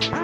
Bye.